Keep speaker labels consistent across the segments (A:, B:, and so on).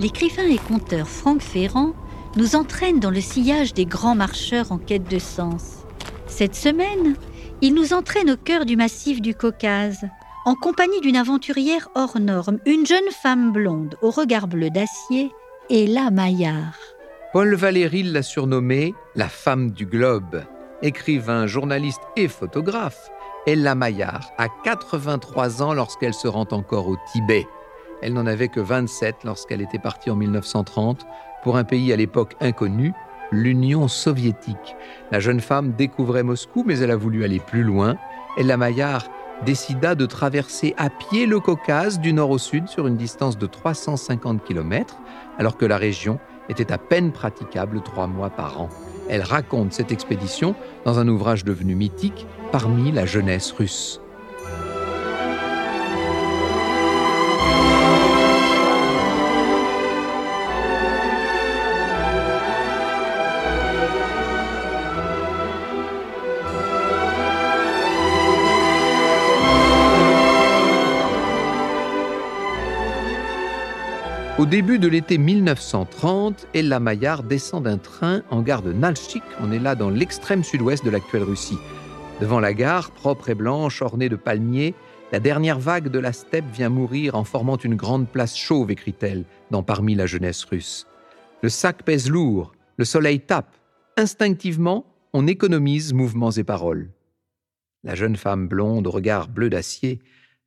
A: l'écrivain et conteur Franck Ferrand nous entraîne dans le sillage des grands marcheurs en quête de sens. Cette semaine, il nous entraîne au cœur du massif du Caucase, en compagnie d'une aventurière hors norme, une jeune femme blonde au regard bleu d'acier, Ella Maillard.
B: Paul Valéry l'a surnommée la femme du globe. Écrivain, journaliste et photographe, Ella Maillard a 83 ans lorsqu'elle se rend encore au Tibet. Elle n'en avait que 27 lorsqu'elle était partie en 1930 pour un pays à l'époque inconnu, l'Union soviétique. La jeune femme découvrait Moscou, mais elle a voulu aller plus loin. Ella Maillard décida de traverser à pied le Caucase du nord au sud sur une distance de 350 km, alors que la région était à peine praticable trois mois par an. Elle raconte cette expédition dans un ouvrage devenu mythique parmi la jeunesse russe. Début de l'été 1930, Ella Maillard descend d'un train en gare de Nalchik. On est là dans l'extrême sud-ouest de l'actuelle Russie. Devant la gare, propre et blanche, ornée de palmiers, la dernière vague de la steppe vient mourir en formant une grande place chauve, écrit-elle, dans Parmi la jeunesse russe. Le sac pèse lourd, le soleil tape. Instinctivement, on économise mouvements et paroles. La jeune femme blonde au regard bleu d'acier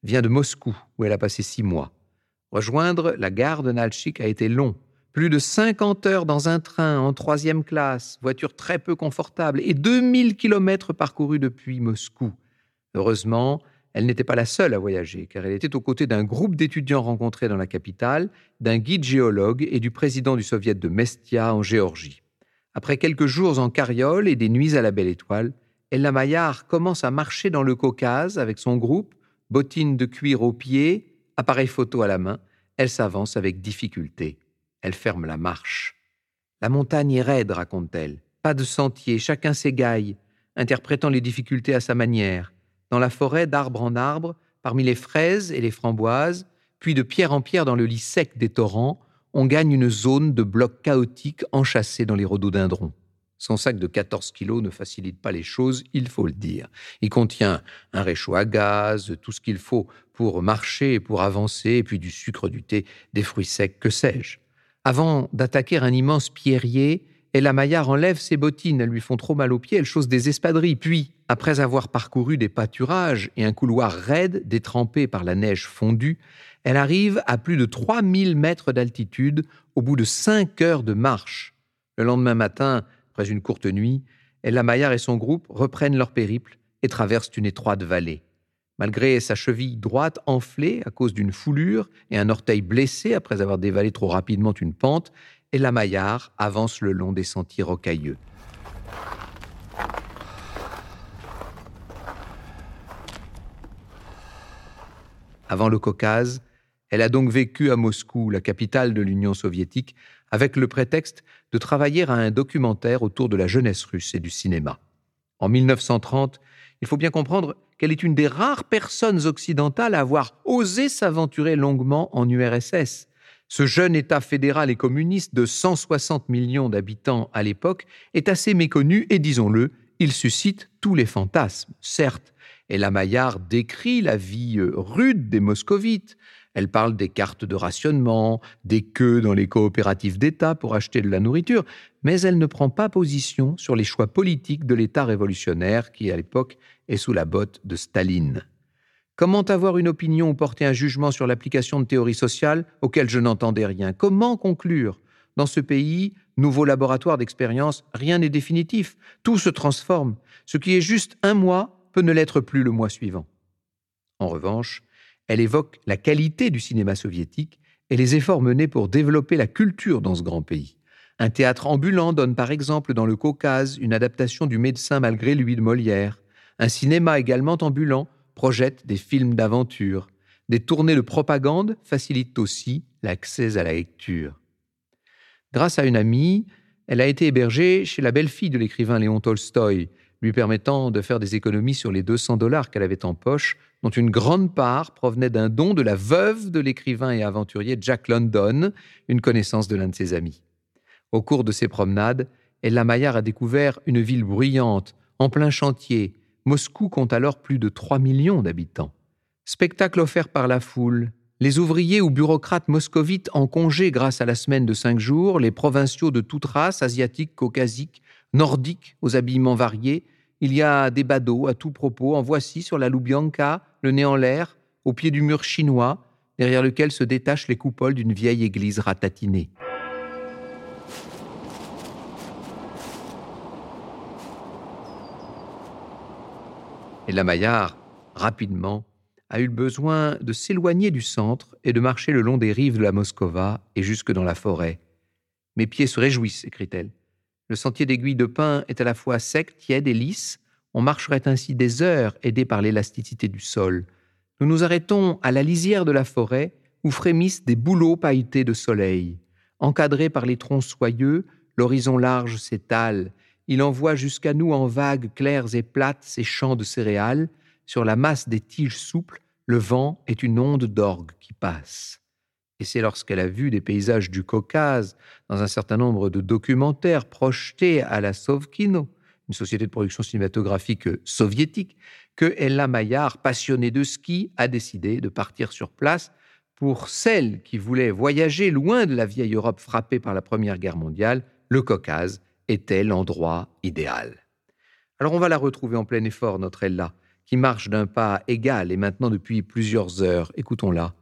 B: vient de Moscou, où elle a passé six mois. Rejoindre la gare de Nalchik a été long. Plus de 50 heures dans un train en troisième classe, voiture très peu confortable, et 2000 kilomètres parcourus depuis Moscou. Heureusement, elle n'était pas la seule à voyager, car elle était aux côtés d'un groupe d'étudiants rencontrés dans la capitale, d'un guide géologue et du président du soviet de Mestia en Géorgie. Après quelques jours en carriole et des nuits à la belle étoile, Ella Maillard commence à marcher dans le Caucase avec son groupe, bottines de cuir aux pieds, appareil photo à la main, elle s'avance avec difficulté. Elle ferme la marche. La montagne est raide, raconte-t-elle. Pas de sentier, chacun s'égaille, interprétant les difficultés à sa manière. Dans la forêt, d'arbre en arbre, parmi les fraises et les framboises, puis de pierre en pierre dans le lit sec des torrents, on gagne une zone de blocs chaotiques enchâssés dans les rhododendrons. Son sac de 14 kilos ne facilite pas les choses, il faut le dire. Il contient un réchaud à gaz, tout ce qu'il faut pour marcher et pour avancer, et puis du sucre, du thé, des fruits secs, que sais-je. Avant d'attaquer un immense pierrier, Ella Maillard enlève ses bottines, elles lui font trop mal aux pieds, elle chose des espadrilles. Puis, après avoir parcouru des pâturages et un couloir raide, détrempé par la neige fondue, elle arrive à plus de 3000 mètres d'altitude au bout de 5 heures de marche. Le lendemain matin, après une courte nuit, Ella Maillard et son groupe reprennent leur périple et traversent une étroite vallée. Malgré sa cheville droite enflée à cause d'une foulure et un orteil blessé après avoir dévalé trop rapidement une pente, Ella Maillard avance le long des sentiers rocailleux. Avant le Caucase, elle a donc vécu à Moscou, la capitale de l'Union soviétique, avec le prétexte de travailler à un documentaire autour de la jeunesse russe et du cinéma. En 1930, il faut bien comprendre qu'elle est une des rares personnes occidentales à avoir osé s'aventurer longuement en URSS. Ce jeune État fédéral et communiste de 160 millions d'habitants à l'époque est assez méconnu et disons-le, il suscite tous les fantasmes. Certes, et la Maillard décrit la vie euh, rude des moscovites, elle parle des cartes de rationnement, des queues dans les coopératives d'État pour acheter de la nourriture, mais elle ne prend pas position sur les choix politiques de l'État révolutionnaire qui, à l'époque, est sous la botte de Staline. Comment avoir une opinion ou porter un jugement sur l'application de théories sociales auxquelles je n'entendais rien? Comment conclure? Dans ce pays, nouveau laboratoire d'expérience, rien n'est définitif. Tout se transforme. Ce qui est juste un mois peut ne l'être plus le mois suivant. En revanche, elle évoque la qualité du cinéma soviétique et les efforts menés pour développer la culture dans ce grand pays. Un théâtre ambulant donne par exemple dans le Caucase une adaptation du Médecin malgré lui de Molière. Un cinéma également ambulant projette des films d'aventure. Des tournées de propagande facilitent aussi l'accès à la lecture. Grâce à une amie, elle a été hébergée chez la belle-fille de l'écrivain Léon Tolstoï, lui permettant de faire des économies sur les 200 dollars qu'elle avait en poche, dont une grande part provenait d'un don de la veuve de l'écrivain et aventurier Jack London, une connaissance de l'un de ses amis. Au cours de ses promenades, Ella Maillard a découvert une ville bruyante, en plein chantier. Moscou compte alors plus de 3 millions d'habitants. Spectacle offert par la foule, les ouvriers ou bureaucrates moscovites en congé grâce à la semaine de cinq jours, les provinciaux de toute race, asiatiques, caucasiques, nordiques, aux habillements variés, il y a des badauds à tout propos, en voici sur la Loubianka, le nez en l'air, au pied du mur chinois, derrière lequel se détachent les coupoles d'une vieille église ratatinée. Et la Maillard, rapidement, a eu besoin de s'éloigner du centre et de marcher le long des rives de la Moscova et jusque dans la forêt. Mes pieds se réjouissent, écrit-elle. Le sentier d'aiguille de pin est à la fois sec, tiède et lisse. On marcherait ainsi des heures, aidés par l'élasticité du sol. Nous nous arrêtons à la lisière de la forêt, où frémissent des bouleaux pailletés de soleil. Encadrés par les troncs soyeux, l'horizon large s'étale. Il envoie jusqu'à nous en vagues claires et plates ses champs de céréales. Sur la masse des tiges souples, le vent est une onde d'orgue qui passe. Et c'est lorsqu'elle a vu des paysages du Caucase dans un certain nombre de documentaires projetés à la Sovkino, une société de production cinématographique soviétique, que Ella Maillard, passionnée de ski, a décidé de partir sur place pour celle qui voulait voyager loin de la vieille Europe frappée par la Première Guerre mondiale, le Caucase était l'endroit idéal. Alors on va la retrouver en plein effort, notre Ella, qui marche d'un pas égal et maintenant depuis plusieurs heures. Écoutons-la.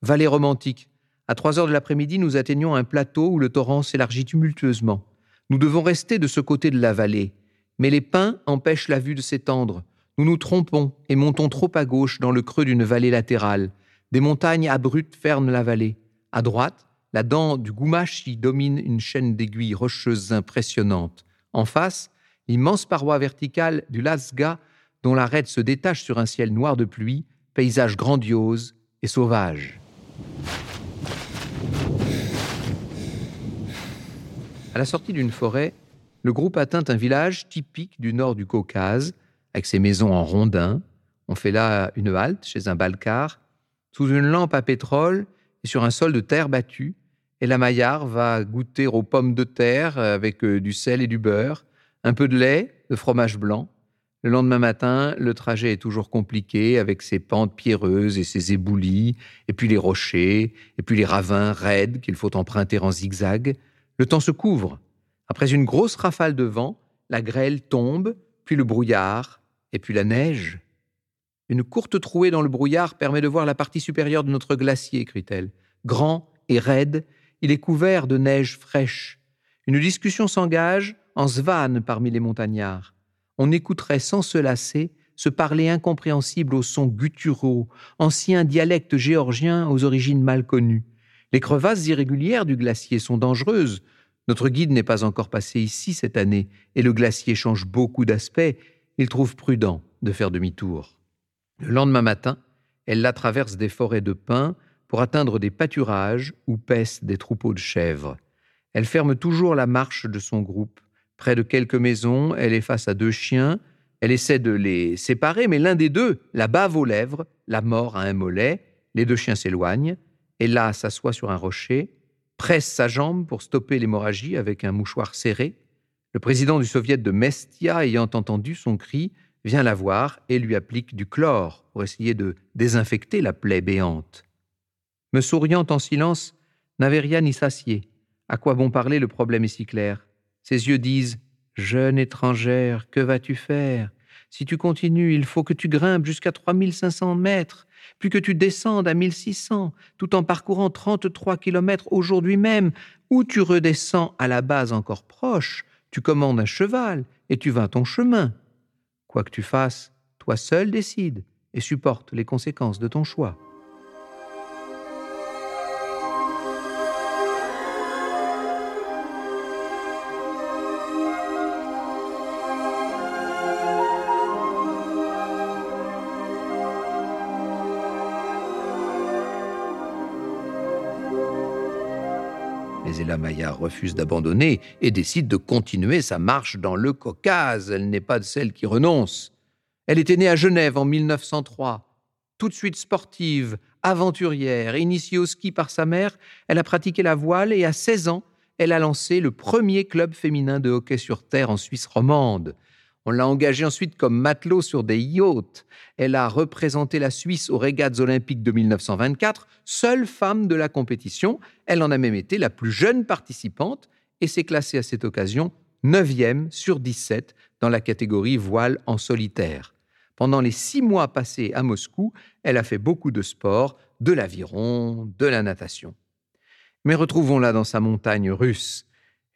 B: Vallée romantique. À trois heures de l'après-midi, nous atteignons un plateau où le torrent s'élargit tumultueusement. Nous devons rester de ce côté de la vallée. Mais les pins empêchent la vue de s'étendre. Nous nous trompons et montons trop à gauche dans le creux d'une vallée latérale. Des montagnes abruptes ferment la vallée. À droite, la dent du Goumachi domine une chaîne d'aiguilles rocheuses impressionnantes. En face, l'immense paroi verticale du Lasga dont l'arête se détache sur un ciel noir de pluie, paysage grandiose et sauvage. À la sortie d'une forêt, le groupe atteint un village typique du nord du Caucase, avec ses maisons en rondins. On fait là une halte chez un balkar, sous une lampe à pétrole et sur un sol de terre battue. Et la Maillard va goûter aux pommes de terre avec euh, du sel et du beurre, un peu de lait, de fromage blanc, le lendemain matin, le trajet est toujours compliqué avec ses pentes pierreuses et ses éboulis, et puis les rochers, et puis les ravins raides qu'il faut emprunter en zigzag. Le temps se couvre. Après une grosse rafale de vent, la grêle tombe, puis le brouillard, et puis la neige. Une courte trouée dans le brouillard permet de voir la partie supérieure de notre glacier, écrit-elle. Grand et raide, il est couvert de neige fraîche. Une discussion s'engage en Svan parmi les montagnards on écouterait sans se lasser ce parler incompréhensible aux sons gutturaux, ancien dialecte géorgien aux origines mal connues. Les crevasses irrégulières du glacier sont dangereuses. Notre guide n'est pas encore passé ici cette année, et le glacier change beaucoup d'aspect. Il trouve prudent de faire demi-tour. Le lendemain matin, elle la traverse des forêts de pins pour atteindre des pâturages où paissent des troupeaux de chèvres. Elle ferme toujours la marche de son groupe Près de quelques maisons, elle est face à deux chiens. Elle essaie de les séparer, mais l'un des deux la bave aux lèvres, la mort à un mollet. Les deux chiens s'éloignent. Là s'assoit sur un rocher, presse sa jambe pour stopper l'hémorragie avec un mouchoir serré. Le président du soviet de Mestia, ayant entendu son cri, vient la voir et lui applique du chlore pour essayer de désinfecter la plaie béante. Me souriant en silence, n'avait rien y s'assied. À quoi bon parler, le problème est si clair? Ses yeux disent Jeune étrangère, que vas-tu faire? Si tu continues, il faut que tu grimpes jusqu'à 3500 mètres, puis que tu descendes à 1600, tout en parcourant 33 kilomètres aujourd'hui même, ou tu redescends à la base encore proche, tu commandes un cheval et tu vas ton chemin. Quoi que tu fasses, toi seul décide et supporte les conséquences de ton choix. Maillard refuse d'abandonner et décide de continuer sa marche dans le Caucase. Elle n'est pas de celle qui renonce. Elle était née à Genève en 1903. Tout de suite sportive, aventurière, initiée au ski par sa mère, elle a pratiqué la voile et à 16 ans, elle a lancé le premier club féminin de hockey sur terre en Suisse romande. On l'a engagée ensuite comme matelot sur des yachts. Elle a représenté la Suisse aux régates olympiques de 1924, seule femme de la compétition. Elle en a même été la plus jeune participante et s'est classée à cette occasion 9e sur 17 dans la catégorie voile en solitaire. Pendant les six mois passés à Moscou, elle a fait beaucoup de sport, de l'aviron, de la natation. Mais retrouvons-la dans sa montagne russe.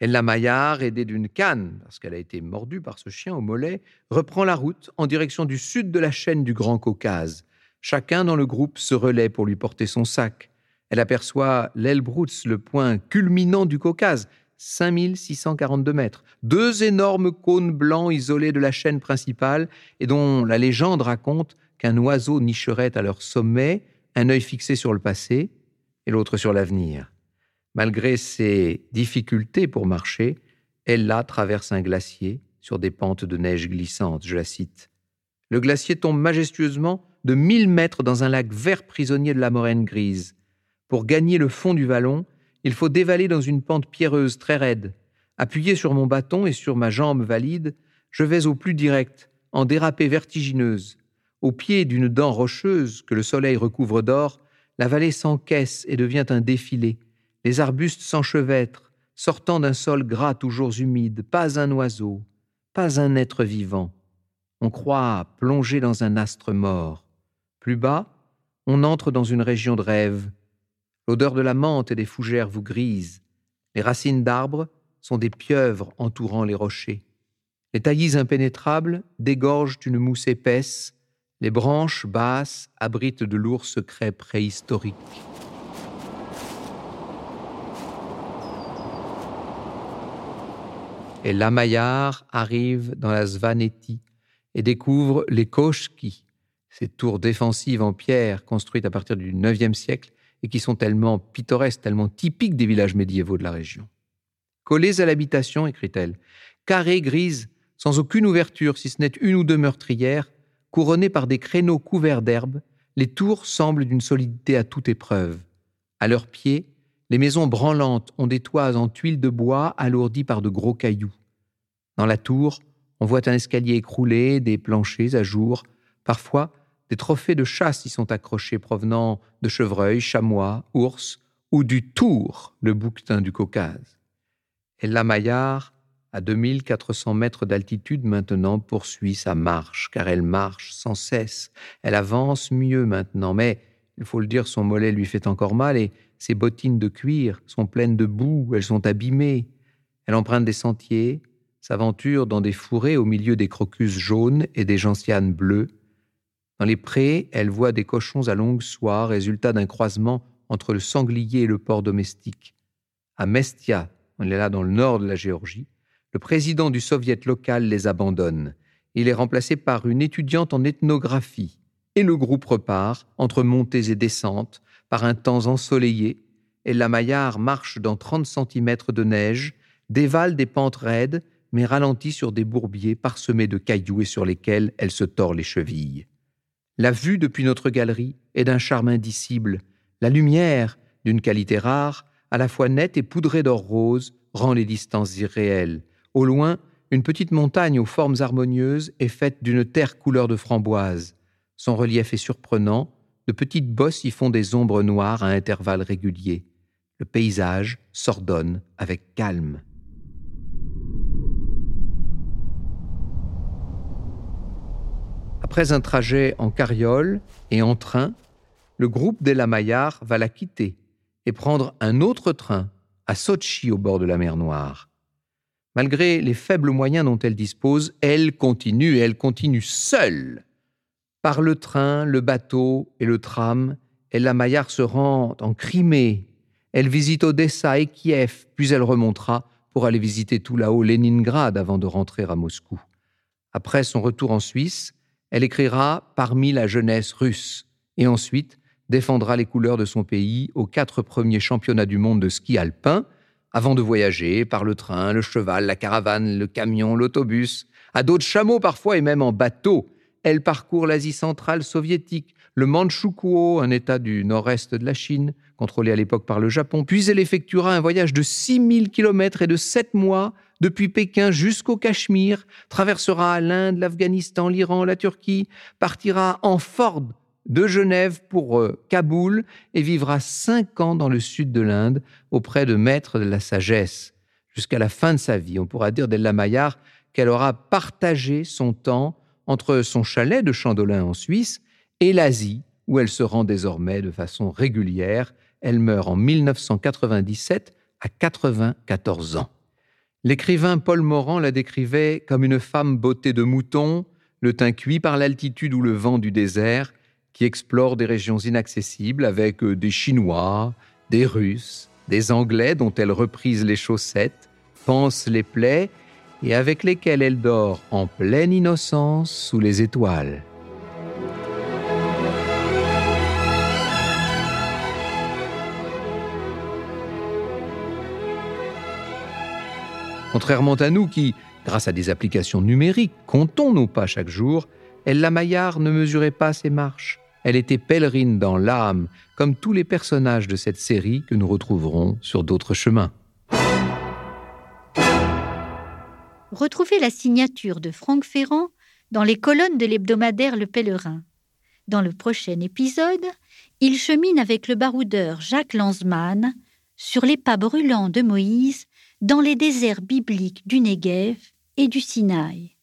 B: Ella Maillard, aidée d'une canne, parce qu'elle a été mordue par ce chien au mollet, reprend la route en direction du sud de la chaîne du Grand Caucase. Chacun dans le groupe se relaie pour lui porter son sac. Elle aperçoit l'Elbrutz, le point culminant du Caucase, 5642 mètres. Deux énormes cônes blancs isolés de la chaîne principale et dont la légende raconte qu'un oiseau nicherait à leur sommet, un œil fixé sur le passé et l'autre sur l'avenir. Malgré ses difficultés pour marcher, elle là traverse un glacier sur des pentes de neige glissantes, je la cite. Le glacier tombe majestueusement de mille mètres dans un lac vert prisonnier de la moraine grise. Pour gagner le fond du vallon, il faut dévaler dans une pente pierreuse très raide. Appuyé sur mon bâton et sur ma jambe valide, je vais au plus direct, en dérapée vertigineuse. Au pied d'une dent rocheuse que le soleil recouvre d'or, la vallée s'encaisse et devient un défilé. Les arbustes s'enchevêtrent, sortant d'un sol gras toujours humide, pas un oiseau, pas un être vivant. On croit plonger dans un astre mort. Plus bas, on entre dans une région de rêve. L'odeur de la menthe et des fougères vous grise. Les racines d'arbres sont des pieuvres entourant les rochers. Les taillis impénétrables dégorgent une mousse épaisse. Les branches basses abritent de lourds secrets préhistoriques. Et Lamaillard arrive dans la Svaneti et découvre les Koshki, ces tours défensives en pierre construites à partir du IXe siècle et qui sont tellement pittoresques, tellement typiques des villages médiévaux de la région. Collées à l'habitation, écrit-elle, carrées grises, sans aucune ouverture, si ce n'est une ou deux meurtrières, couronnées par des créneaux couverts d'herbe, les tours semblent d'une solidité à toute épreuve. À leurs pieds, les maisons branlantes ont des toits en tuiles de bois alourdis par de gros cailloux. Dans la tour, on voit un escalier écroulé, des planchers à jour. Parfois, des trophées de chasse y sont accrochés provenant de chevreuils, chamois, ours ou du Tour, le bouquetin du Caucase. Et la Maillard, à 2400 mètres d'altitude maintenant, poursuit sa marche, car elle marche sans cesse. Elle avance mieux maintenant, mais, il faut le dire, son mollet lui fait encore mal et ses bottines de cuir sont pleines de boue, elles sont abîmées. Elle emprunte des sentiers, s'aventure dans des fourrés au milieu des crocus jaunes et des gentianes bleues. Dans les prés, elle voit des cochons à longues soies, résultat d'un croisement entre le sanglier et le porc domestique. À Mestia, on est là dans le nord de la Géorgie, le président du soviet local les abandonne. Il est remplacé par une étudiante en ethnographie. Et le groupe repart, entre montées et descentes, par un temps ensoleillé, et la Maillard marche dans 30 cm de neige, dévale des pentes raides, mais ralentit sur des bourbiers parsemés de cailloux et sur lesquels elle se tord les chevilles. La vue depuis notre galerie est d'un charme indicible. La lumière, d'une qualité rare, à la fois nette et poudrée d'or rose, rend les distances irréelles. Au loin, une petite montagne aux formes harmonieuses est faite d'une terre couleur de framboise. Son relief est surprenant, de petites bosses y font des ombres noires à intervalles réguliers. Le paysage s'ordonne avec calme. Après un trajet en carriole et en train, le groupe la Maillard va la quitter et prendre un autre train à Sochi au bord de la mer Noire. Malgré les faibles moyens dont elle dispose, elle continue et elle continue seule par le train, le bateau et le tram, Ella Maillard se rend en Crimée. Elle visite Odessa et Kiev, puis elle remontera pour aller visiter tout là-haut Leningrad avant de rentrer à Moscou. Après son retour en Suisse, elle écrira Parmi la jeunesse russe et ensuite défendra les couleurs de son pays aux quatre premiers championnats du monde de ski alpin, avant de voyager par le train, le cheval, la caravane, le camion, l'autobus, à dos de chameau parfois et même en bateau. Elle parcourt l'Asie centrale soviétique, le Manchukuo, un état du nord-est de la Chine, contrôlé à l'époque par le Japon, puis elle effectuera un voyage de 6000 km et de 7 mois depuis Pékin jusqu'au Cachemire, traversera l'Inde, l'Afghanistan, l'Iran, la Turquie, partira en Ford de Genève pour euh, Kaboul et vivra cinq ans dans le sud de l'Inde auprès de maîtres de la sagesse. Jusqu'à la fin de sa vie, on pourra dire d'Ella Maillard qu'elle aura partagé son temps entre son chalet de Chandolin en Suisse et l'Asie, où elle se rend désormais de façon régulière. Elle meurt en 1997 à 94 ans. L'écrivain Paul Morand la décrivait comme une femme beauté de mouton, le teint cuit par l'altitude ou le vent du désert, qui explore des régions inaccessibles avec euh, des Chinois, des Russes, des Anglais dont elle reprise les chaussettes, pense les plaies et avec lesquels elle dort en pleine innocence sous les étoiles. Contrairement à nous qui, grâce à des applications numériques, comptons nos pas chaque jour, Ella Maillard ne mesurait pas ses marches. Elle était pèlerine dans l'âme, comme tous les personnages de cette série que nous retrouverons sur d'autres chemins.
A: Retrouvez la signature de Franck Ferrand dans les colonnes de l'hebdomadaire Le Pèlerin. Dans le prochain épisode, il chemine avec le baroudeur Jacques Lanzmann sur les pas brûlants de Moïse dans les déserts bibliques du Negev et du Sinaï.